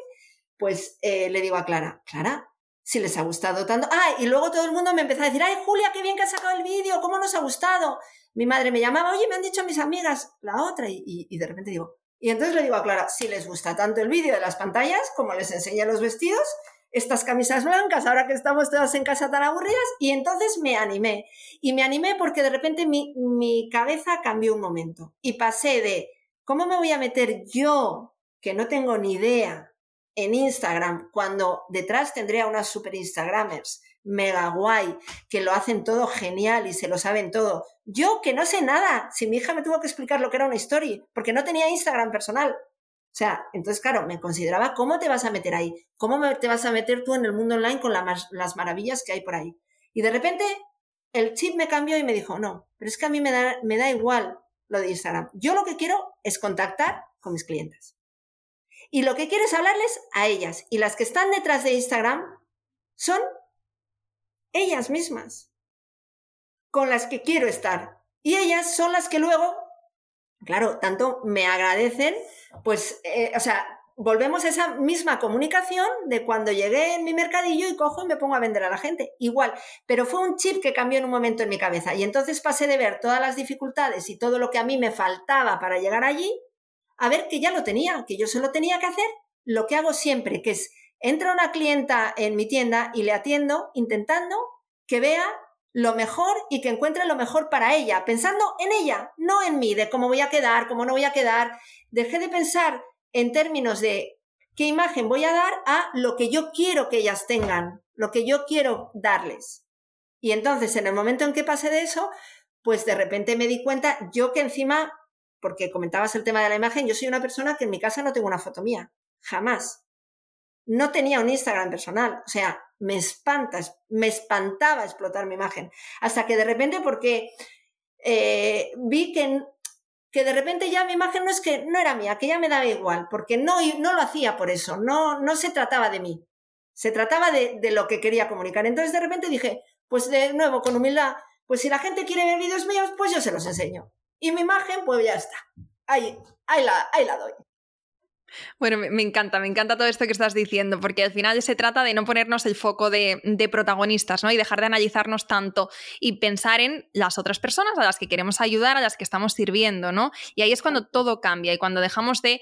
pues eh, le digo a Clara, Clara, si les ha gustado tanto. Ah, y luego todo el mundo me empezó a decir, ay, Julia, qué bien que has sacado el vídeo, ¿cómo nos ha gustado? Mi madre me llamaba, oye, me han dicho mis amigas, la otra, y, y de repente digo, y entonces le digo a Clara, si les gusta tanto el vídeo de las pantallas, como les enseña los vestidos, estas camisas blancas, ahora que estamos todas en casa tan aburridas, y entonces me animé. Y me animé porque de repente mi, mi cabeza cambió un momento. Y pasé de, ¿cómo me voy a meter yo, que no tengo ni idea, en Instagram, cuando detrás tendría unas super Instagramers mega guay, que lo hacen todo genial y se lo saben todo. Yo que no sé nada, si mi hija me tuvo que explicar lo que era una story, porque no tenía Instagram personal. O sea, entonces, claro, me consideraba cómo te vas a meter ahí, cómo te vas a meter tú en el mundo online con las maravillas que hay por ahí. Y de repente el chip me cambió y me dijo, no, pero es que a mí me da, me da igual lo de Instagram. Yo lo que quiero es contactar con mis clientes. Y lo que quiero es hablarles a ellas. Y las que están detrás de Instagram son ellas mismas, con las que quiero estar. Y ellas son las que luego, claro, tanto me agradecen, pues, eh, o sea, volvemos a esa misma comunicación de cuando llegué en mi mercadillo y cojo y me pongo a vender a la gente. Igual, pero fue un chip que cambió en un momento en mi cabeza. Y entonces pasé de ver todas las dificultades y todo lo que a mí me faltaba para llegar allí, a ver que ya lo tenía, que yo solo tenía que hacer lo que hago siempre, que es entra una clienta en mi tienda y le atiendo intentando que vea lo mejor y que encuentre lo mejor para ella, pensando en ella, no en mí, de cómo voy a quedar, cómo no voy a quedar. Dejé de pensar en términos de qué imagen voy a dar a lo que yo quiero que ellas tengan, lo que yo quiero darles. Y entonces, en el momento en que pasé de eso, pues de repente me di cuenta, yo que encima, porque comentabas el tema de la imagen, yo soy una persona que en mi casa no tengo una foto mía, jamás. No tenía un Instagram personal, o sea, me espanta, me espantaba explotar mi imagen. Hasta que de repente, porque eh, vi que, que de repente ya mi imagen no es que no era mía, que ya me daba igual, porque no, no lo hacía por eso, no, no se trataba de mí, se trataba de, de lo que quería comunicar. Entonces de repente dije, pues de nuevo, con humildad, pues si la gente quiere ver vídeos míos, pues yo se los enseño. Y mi imagen, pues ya está. Ahí, ahí, la, ahí la doy. Bueno, me encanta, me encanta todo esto que estás diciendo, porque al final se trata de no ponernos el foco de, protagonistas, ¿no? Y dejar de analizarnos tanto y pensar en las otras personas a las que queremos ayudar, a las que estamos sirviendo, ¿no? Y ahí es cuando todo cambia y cuando dejamos de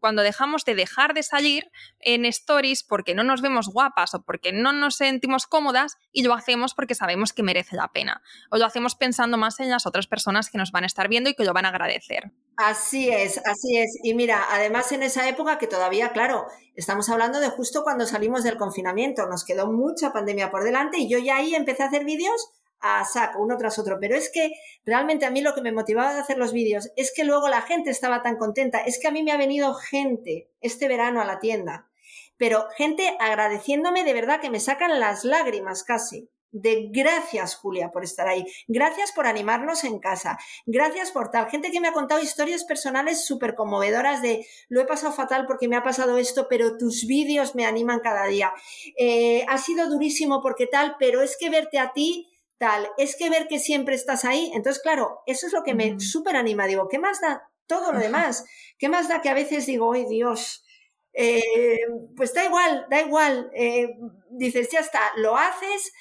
cuando dejamos de dejar de salir en stories porque no nos vemos guapas o porque no nos sentimos cómodas y lo hacemos porque sabemos que merece la pena. O lo hacemos pensando más en las otras personas que nos van a estar viendo y que lo van a agradecer. Así es, así es. Y mira, además en esa época que todavía, claro, estamos hablando de justo cuando salimos del confinamiento, nos quedó mucha pandemia por delante y yo ya ahí empecé a hacer vídeos a saco, uno tras otro. Pero es que realmente a mí lo que me motivaba de hacer los vídeos es que luego la gente estaba tan contenta. Es que a mí me ha venido gente este verano a la tienda, pero gente agradeciéndome de verdad que me sacan las lágrimas casi. De gracias, Julia, por estar ahí. Gracias por animarnos en casa. Gracias por tal. Gente que me ha contado historias personales súper conmovedoras de lo he pasado fatal porque me ha pasado esto, pero tus vídeos me animan cada día. Eh, ha sido durísimo porque tal, pero es que verte a ti tal, es que ver que siempre estás ahí, entonces claro, eso es lo que me súper anima, digo, ¿qué más da todo lo demás? ¿Qué más da que a veces digo, ¡ay Dios! Eh, pues da igual, da igual, eh, dices, ya está, lo haces,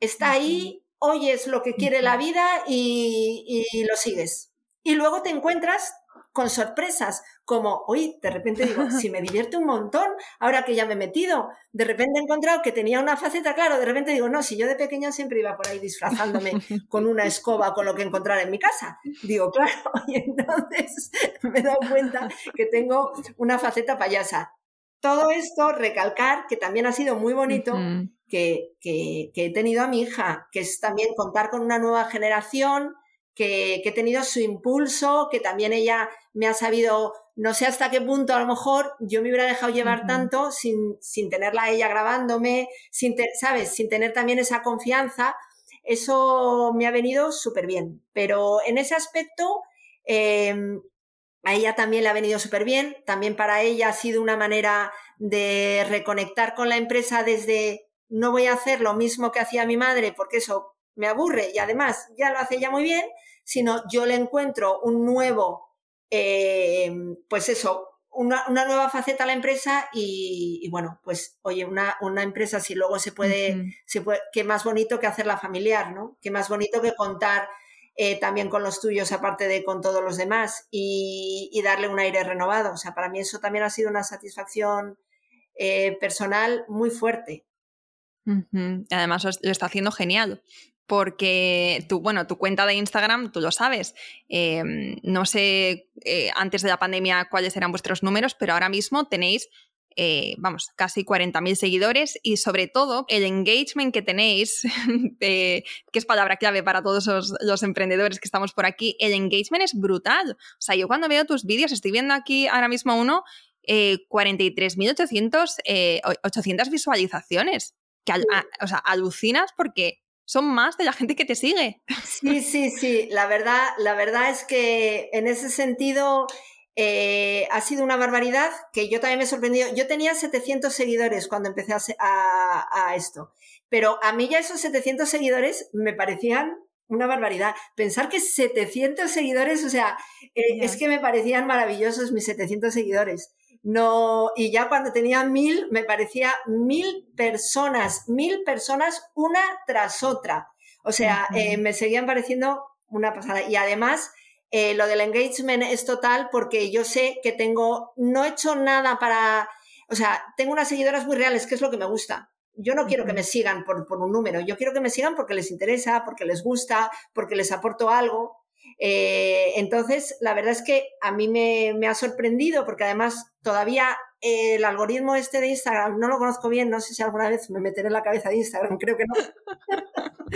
está ahí, oyes lo que quiere la vida y, y lo sigues. Y luego te encuentras con sorpresas, como, hoy de repente digo, si me divierte un montón, ahora que ya me he metido, de repente he encontrado que tenía una faceta, claro, de repente digo, no, si yo de pequeña siempre iba por ahí disfrazándome con una escoba, con lo que encontrara en mi casa. Digo, claro, y entonces me he dado cuenta que tengo una faceta payasa. Todo esto, recalcar que también ha sido muy bonito, que, que, que he tenido a mi hija, que es también contar con una nueva generación, que, he tenido su impulso, que también ella me ha sabido, no sé hasta qué punto a lo mejor yo me hubiera dejado llevar tanto sin, sin tenerla a ella grabándome, sin ¿sabes? Sin tener también esa confianza. Eso me ha venido súper bien. Pero en ese aspecto, em, a ella también le ha venido súper bien. También para ella ha sido una manera de reconectar con la empresa desde no voy a hacer lo mismo que hacía mi madre, porque eso me aburre y además ya lo hace ya muy bien, sino yo le encuentro un nuevo, eh, pues eso, una, nueva faceta a la empresa y, bueno, pues oye, una, una, empresa si luego se puede, se puede, qué más bonito que hacerla familiar, ¿no? Qué más bonito que contar eh, también con los tuyos aparte de con todos los demás y, darle un aire renovado. O sea, para mí eso también ha sido una satisfacción eh, personal muy fuerte. Además lo está haciendo genial porque tu, bueno, tu cuenta de Instagram, tú lo sabes. Em, no sé eh, antes de la pandemia cuáles eran vuestros números, pero ahora mismo tenéis, eh, vamos, casi 40.000 seguidores y sobre todo el engagement que tenéis, que es palabra clave para todos los, emprendedores que estamos por aquí, el engagement es brutal. O sea, yo cuando veo tus vídeos, estoy viendo aquí ahora mismo uno, 43.800 eh, 800 visualizaciones. Que, o sea, alucinas porque son más de la gente que te sigue. Sí, sí, sí. La verdad, la verdad es que en ese sentido eh, ha sido una barbaridad que yo también me he sorprendido. Yo tenía 700 seguidores cuando empecé a, esto, pero a mí ya esos 700 seguidores me parecían una barbaridad. Pensar que 700 seguidores, o sea, eh, es que me parecían maravillosos mis 700 seguidores no, y ya cuando tenía mil, me parecía mil personas, mil personas una tras otra. O sea, eh, me seguían pareciendo una pasada. Y además, eh, lo del engagement es total porque yo sé que tengo, no he hecho nada para, o sea, tengo unas seguidoras muy reales, que es lo que me gusta. Yo no quiero que me sigan por, por un número, yo quiero que me sigan porque les interesa, porque les gusta, porque les aporto algo. Eh, entonces, la verdad es que a mí me, ha sorprendido porque además todavía el algoritmo este de Instagram no lo conozco bien, no sé si alguna vez me meteré en la cabeza de Instagram, creo que no.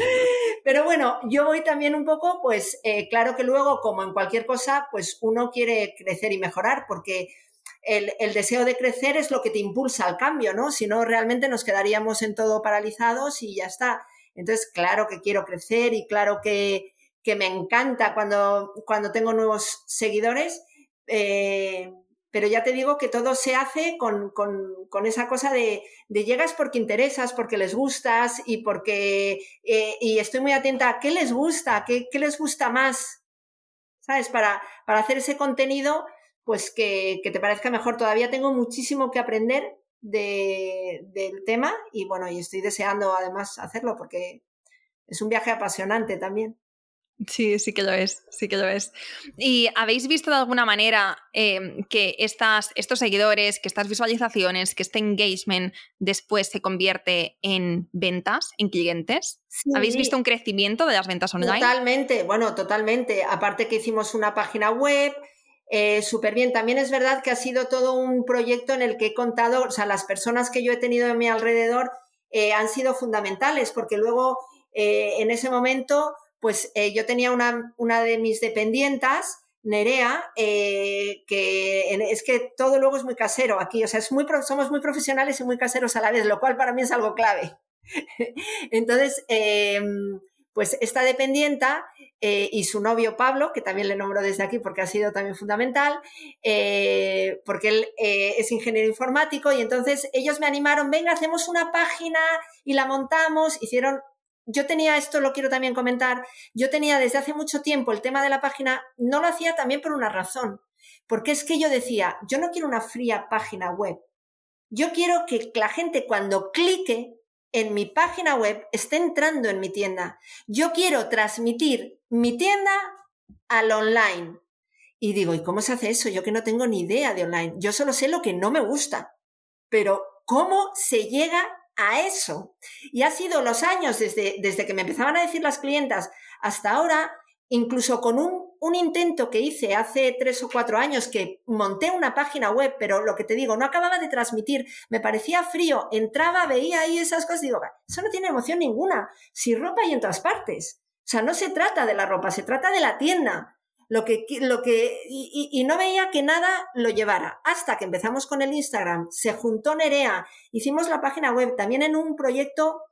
Pero bueno, yo voy también un poco, pues eh, claro que luego, como en cualquier cosa, pues uno quiere crecer y mejorar porque el, el, deseo de crecer es lo que te impulsa al cambio, ¿no? Si no, realmente nos quedaríamos en todo paralizados y ya está. Entonces, claro que quiero crecer y claro que, que me encanta cuando, cuando tengo nuevos seguidores, eh, pero ya te digo que todo se hace con, esa cosa de, llegas porque interesas, porque les gustas y porque eh, y estoy muy atenta a qué les gusta, qué, les gusta más. ¿sabes? Para, para hacer ese contenido, pues que, que te parezca mejor. Todavía tengo muchísimo que aprender de, del tema y bueno, y estoy deseando además hacerlo porque es un viaje apasionante también. Sí, sí que lo es, sí que lo es. ¿Y habéis visto de alguna manera em, que estas, estos seguidores, que estas visualizaciones, que este engagement después se convierte en ventas, en clientes? ¿Habéis visto un crecimiento de las ventas online? Totalmente, bueno, totalmente. Aparte que hicimos una página web, eh, súper bien. También es verdad que ha sido todo un proyecto en el que he contado, o sea, las personas que yo he tenido a mi alrededor eh, han sido fundamentales, porque luego eh, en ese momento pues eh, yo tenía una, una, de mis dependientas, Nerea, eh, que es que todo luego es muy casero aquí, o sea, es muy, somos muy profesionales y muy caseros a la vez, lo cual para mí es algo clave. Entonces, em, pues esta dependienta eh, y su novio Pablo, que también le nombro desde aquí porque ha sido también fundamental, porque él es ingeniero informático y entonces ellos me animaron, venga, hacemos una página y la montamos, hicieron yo tenía esto, lo quiero también comentar, yo tenía desde hace mucho tiempo el tema de la página, no lo hacía también por una razón, porque es que yo decía, yo no quiero una fría página web, yo quiero que la gente cuando clique en mi página web esté entrando en mi tienda, yo quiero transmitir mi tienda al online. Y digo, ¿y cómo se hace eso? Yo que no tengo ni idea de online, yo solo sé lo que no me gusta, pero ¿cómo se llega a eso. Y ha sido los años desde, desde que me empezaban a decir las clientas hasta ahora, incluso con un, un, intento que hice hace tres o cuatro años, que monté una página web, pero lo que te digo, no acababa de transmitir, me parecía frío, entraba, veía ahí esas cosas, digo, eso no tiene emoción ninguna, si ropa hay en todas partes. O sea, no se trata de la ropa, se trata de la tienda lo que, lo que, y, no veía que nada lo llevara. Hasta que empezamos con el Instagram, se juntó Nerea, hicimos la página web también en un proyecto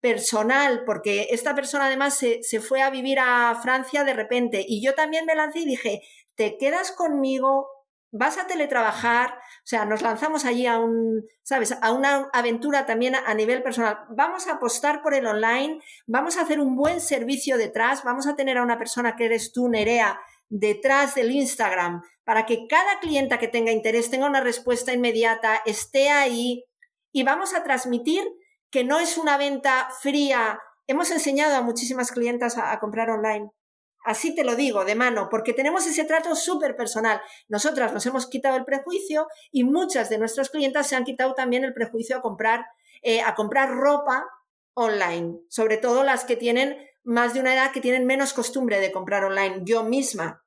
personal, porque esta persona además se, se fue a vivir a Francia de repente y yo también me lancé y dije, te quedas conmigo, vas a teletrabajar, o sea, nos lanzamos allí a un, ¿sabes? A una aventura también a nivel personal. Vamos a apostar por el online, vamos a hacer un buen servicio detrás, vamos a tener a una persona que eres tú, Nerea, detrás del Instagram para que cada clienta que tenga interés tenga una respuesta inmediata, esté ahí y vamos a transmitir que no es una venta fría. Hemos enseñado a muchísimas clientas a, comprar online. Así te lo digo, de mano, porque tenemos ese trato súper personal. Nosotras nos hemos quitado el prejuicio y muchas de nuestras clientas se han quitado también el prejuicio a comprar, eh, a comprar ropa online, sobre todo las que tienen más de una edad que tienen menos costumbre de comprar online. Yo misma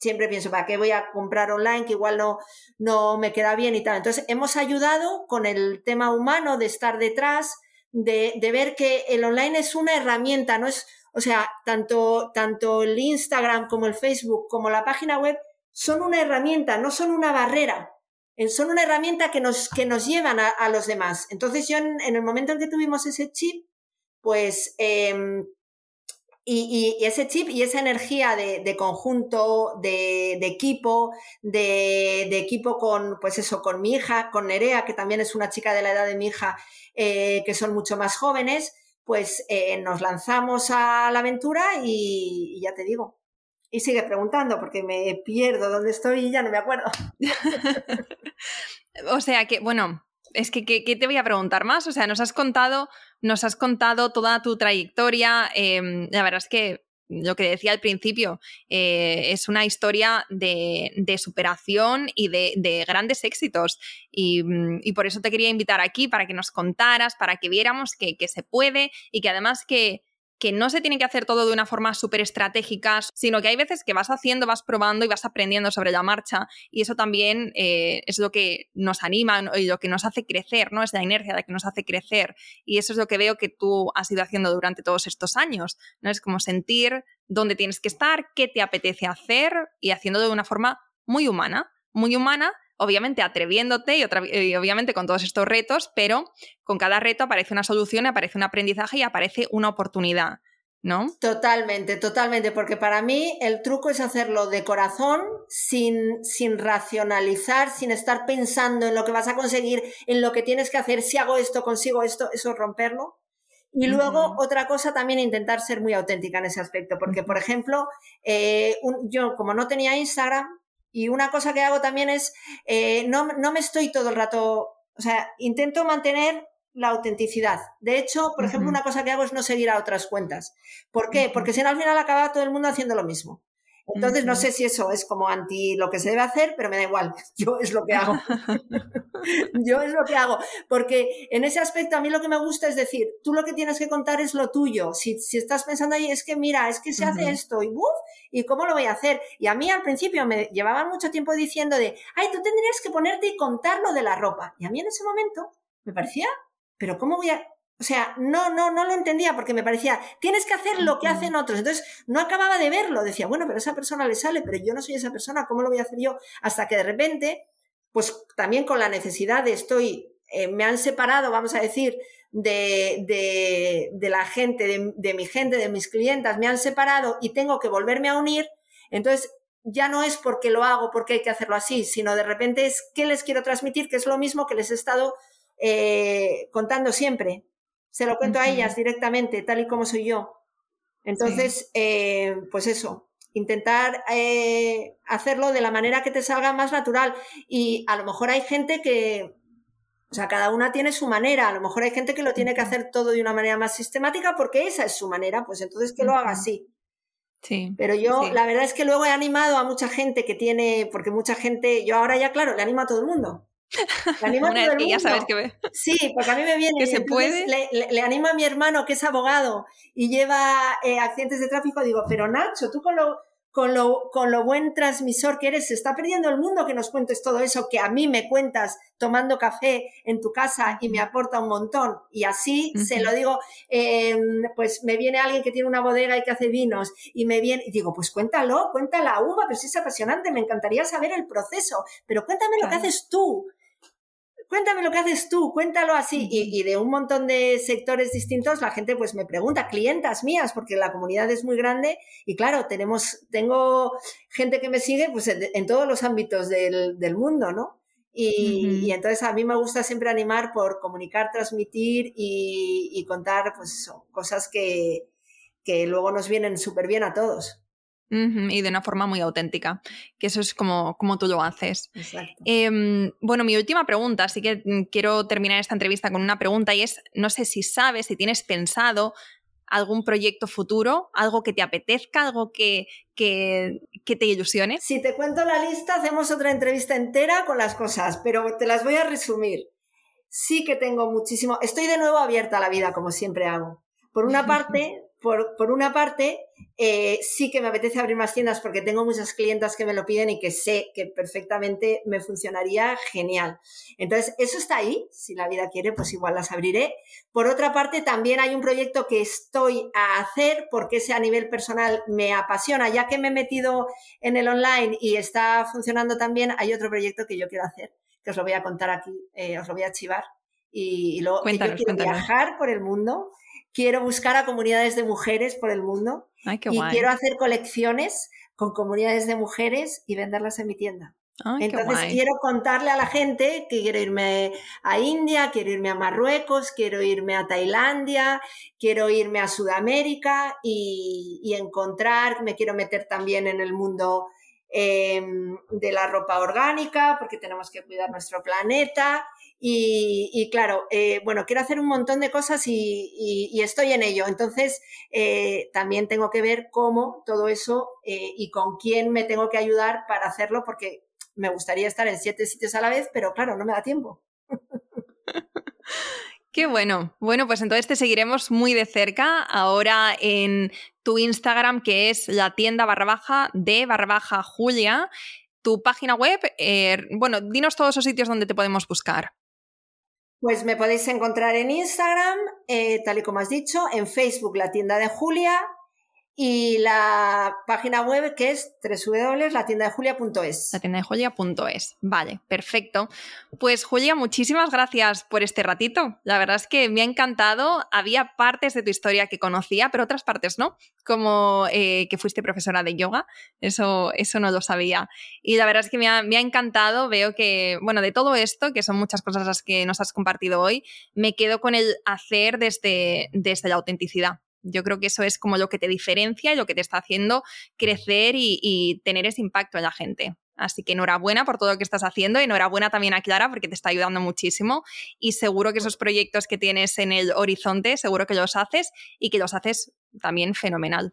siempre pienso, ¿para qué voy a comprar online? Que igual no, no me queda bien y tal. Entonces, hemos ayudado con el tema humano de estar detrás, de, de ver que el online es una herramienta, no es, o sea, tanto, tanto el Instagram como el Facebook como la página web son una herramienta, no son una barrera. Son una herramienta que nos, que nos llevan a, los demás. Entonces yo en, el momento en que tuvimos ese chip, pues em, y, ese chip y esa energía de, conjunto, de, equipo, de, equipo con, pues eso, con mi hija, con Nerea, que también es una chica de la edad de mi hija, eh, que son mucho más jóvenes, pues eh, nos lanzamos a la aventura y, ya te digo. Y sigue preguntando porque me pierdo dónde estoy y ya no me acuerdo. o sea que, bueno, es que, ¿qué te voy a preguntar más? O sea, nos has contado, nos has contado toda tu trayectoria. Em, la verdad es que lo que decía al principio, eh, es una historia de, superación y de, grandes éxitos. Mm, y, por eso te quería invitar aquí para que nos contaras, para que viéramos que se puede y que además que, que no se tiene que hacer todo de una forma súper estratégica, sino que hay veces que vas haciendo, vas probando y vas aprendiendo sobre la marcha y eso también eh, es lo que nos anima y lo que nos hace crecer, ¿no? Es la inercia la que nos hace crecer y eso es lo que veo que tú has ido haciendo durante todos estos años, ¿no? Es como sentir dónde tienes que estar, qué te apetece hacer y haciéndolo de una forma muy humana, muy humana obviamente atreviéndote y, obviamente con todos estos retos, pero con cada reto aparece una solución, aparece un aprendizaje y aparece una oportunidad. ¿No? Totalmente, totalmente, porque para mí el truco es hacerlo de corazón, sin, sin racionalizar, sin estar pensando en lo que vas a conseguir, en lo que tienes que hacer, si hago esto, consigo esto, eso es romperlo. Y luego, otra cosa, también intentar ser muy auténtica en ese aspecto, porque, por ejemplo, eh, yo como no tenía Instagram, y una cosa que hago también es, eh, no, no me estoy todo el rato, o sea, intento mantener la autenticidad. De hecho, por ejemplo, una cosa que hago es no seguir a otras cuentas. ¿Por qué? Porque si no, al final acaba todo el mundo haciendo lo mismo. Entonces, no sé si eso es como anti lo que se debe hacer, pero me da igual. Yo es lo que hago. Yo es lo que hago. Porque en ese aspecto a mí lo que me gusta es decir, tú lo que tienes que contar es lo tuyo. Si, si estás pensando ahí, es que mira, es que se hace esto y ¡buf! ¿Y cómo lo voy a hacer? Y a mí al principio me llevaban mucho tiempo diciendo de, ay, tú tendrías que ponerte y contar lo de la ropa. Y a mí en ese momento me parecía, pero ¿cómo voy a, o sea, no, no, no lo entendía porque me parecía, tienes que hacer lo que hacen otros. Entonces, no acababa de verlo. Decía, bueno, pero esa persona le sale, pero yo no soy esa persona, ¿cómo lo voy a hacer yo? Hasta que de repente, pues también con la necesidad de estoy, eh, me han separado, vamos a decir, de, de, de la gente, de, de mi gente, de mis clientas, me han separado y tengo que volverme a unir. Entonces, ya no es porque lo hago, porque hay que hacerlo así, sino de repente es qué les quiero transmitir, que es lo mismo que les he estado eh, contando siempre se lo cuento a ellas directamente, tal y como soy yo. Entonces, eh, pues eso, intentar eh, hacerlo de la manera que te salga más natural. Y a lo mejor hay gente que, o sea, cada una tiene su manera. A lo mejor hay gente que lo tiene que hacer todo de una manera más sistemática porque esa es su manera, pues entonces que lo haga así. Sí. Pero yo, la verdad es que luego he animado a mucha gente que tiene, porque mucha gente, yo ahora ya, claro, le animo a todo el mundo. Le ya sabes que ve. Sí, porque a mí me viene. Que se puede. Le, animo a mi hermano, que es abogado y lleva eh, accidentes de tráfico. Digo, pero Nacho, tú con lo, con lo, con lo buen transmisor que eres, se está perdiendo el mundo que nos cuentes todo eso que a mí me cuentas tomando café en tu casa y me aporta un montón. Y así se lo digo, em, pues me viene alguien que tiene una bodega y que hace vinos y me viene y digo, pues cuéntalo, cuenta la uva, pero si es apasionante, me encantaría saber el proceso, pero cuéntame lo que haces tú cuéntame lo que haces tú, cuéntalo así. Y, de un montón de sectores distintos, la gente pues me pregunta, clientas mías, porque la comunidad es muy grande y claro, tenemos, tengo gente que me sigue pues en, todos los ámbitos del, mundo, ¿no? Y, entonces a mí me gusta siempre animar por comunicar, transmitir y, contar pues cosas que, que luego nos vienen súper bien a todos. Y de una forma muy auténtica, que eso es como, como tú lo haces. Em, bueno, mi última pregunta, así que mm, quiero terminar esta entrevista con una pregunta y es, no sé si sabes, si tienes pensado algún proyecto futuro, algo que te apetezca, algo que, que, que te ilusione. Si te cuento la lista, hacemos otra entrevista entera con las cosas, pero te las voy a resumir. Sí que tengo muchísimo, estoy de nuevo abierta a la vida, como siempre hago. Por una parte, por, por una parte, eh, sí que me apetece abrir más tiendas porque tengo muchas clientas que me lo piden y que sé que perfectamente me funcionaría genial. Entonces, eso está ahí. Si la vida quiere, pues igual las abriré. Por otra parte, también hay un proyecto que estoy a hacer porque ese a nivel personal me apasiona. Ya que me he metido en el online y está funcionando también, hay otro proyecto que yo quiero hacer, que os lo voy a contar aquí, eh, os lo voy a chivar. Y, luego yo quiero viajar por el mundo quiero buscar a comunidades de mujeres por el mundo y quiero hacer colecciones con comunidades de mujeres y venderlas en mi tienda. Entonces quiero contarle a la gente que quiero irme a India, quiero irme a Marruecos, quiero irme a Tailandia, quiero irme a Sudamérica y, encontrar, me quiero meter también en el mundo em, de la ropa orgánica porque tenemos que cuidar nuestro planeta y, claro, eh, bueno, quiero hacer un montón de cosas y, estoy en ello. Entonces, eh, también tengo que ver cómo todo eso eh, y con quién me tengo que ayudar para hacerlo, porque me gustaría estar en siete sitios a la vez, pero claro, no me da tiempo. Qué bueno. Bueno, pues entonces te seguiremos muy de cerca ahora en tu Instagram, que es la tienda barra baja de barra baja Julia. Tu página web, bueno, dinos todos los sitios donde te podemos buscar. Pues me podéis encontrar en Instagram, eh, tal y como has dicho, en Facebook la tienda de Julia y la página web que es www.latiendadejulia.es. Latiendadejulia.es. Vale, perfecto. Pues Julia, muchísimas gracias por este ratito. La verdad es que me ha encantado. Había partes de tu historia que conocía, pero otras partes no, como eh, que fuiste profesora de yoga. Eso, eso no lo sabía. Y la verdad es que me ha, me ha encantado. Veo que, bueno, de todo esto, que son muchas cosas las que nos has compartido hoy, me quedo con el hacer desde, desde la autenticidad yo creo que eso es como lo que te diferencia y lo que te está haciendo crecer y, tener ese impacto en la gente. Así que enhorabuena por todo lo que estás haciendo, enhorabuena también a Clara porque te está ayudando muchísimo y seguro que esos proyectos que tienes en el horizonte, seguro que los haces y que los haces también fenomenal.